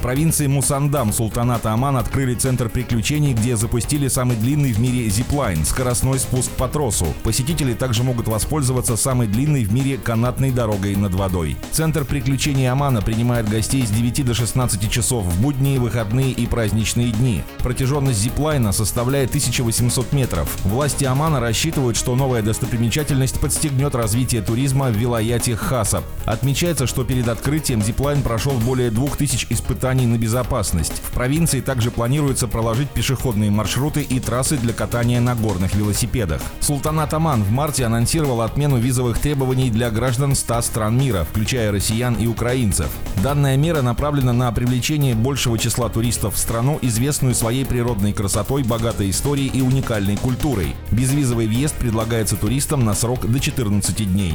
В провинции Мусандам султаната Оман открыли центр приключений, где запустили самый длинный в мире зиплайн – скоростной спуск по тросу. Посетители также могут воспользоваться самой длинной в мире канатной дорогой над водой. Центр приключений Омана принимает гостей с 9 до 16 часов в будние, выходные и праздничные дни. Протяженность зиплайна составляет 1800 метров. Власти Омана рассчитывают, что новая достопримечательность подстегнет развитие туризма в Вилаяте Хасаб. Отмечается, что перед открытием зиплайн прошел более 2000 испытаний испытаний на безопасность. В провинции также планируется проложить пешеходные маршруты и трассы для катания на горных велосипедах. Султанат Аман в марте анонсировал отмену визовых требований для граждан 100 стран мира, включая россиян и украинцев. Данная мера направлена на привлечение большего числа туристов в страну, известную своей природной красотой, богатой историей и уникальной культурой. Безвизовый въезд предлагается туристам на срок до 14 дней.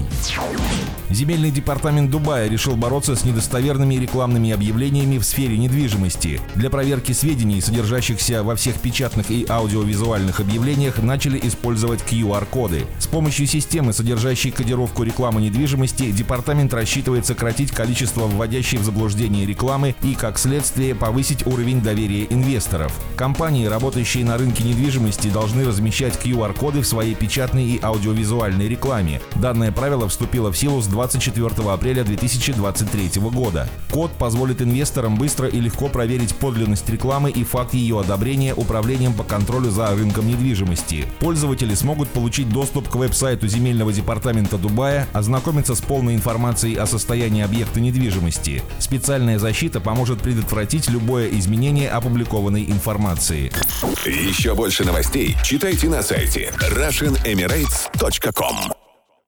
Земельный департамент Дубая решил бороться с недостоверными рекламными объявлениями в сфере недвижимости. Для проверки сведений, содержащихся во всех печатных и аудиовизуальных объявлениях, начали использовать QR-коды. С помощью системы, содержащей кодировку рекламы недвижимости, департамент рассчитывает сократить количество вводящей в заблуждение рекламы и, как следствие, повысить уровень доверия инвесторов. Компании, работающие на рынке недвижимости, должны размещать QR-коды в своей печатной и аудиовизуальной рекламе. Данное правило вступило в силу с 24 апреля 2023 года. Код позволит инвесторам быстро и легко проверить подлинность рекламы и факт ее одобрения управлением по контролю за рынком недвижимости. Пользователи смогут получить доступ к веб-сайту земельного департамента Дубая, ознакомиться с полной информацией о состоянии объекта недвижимости. Специальная защита поможет предотвратить любое изменение опубликованной информации. Еще больше новостей читайте на сайте RussianEmirates.com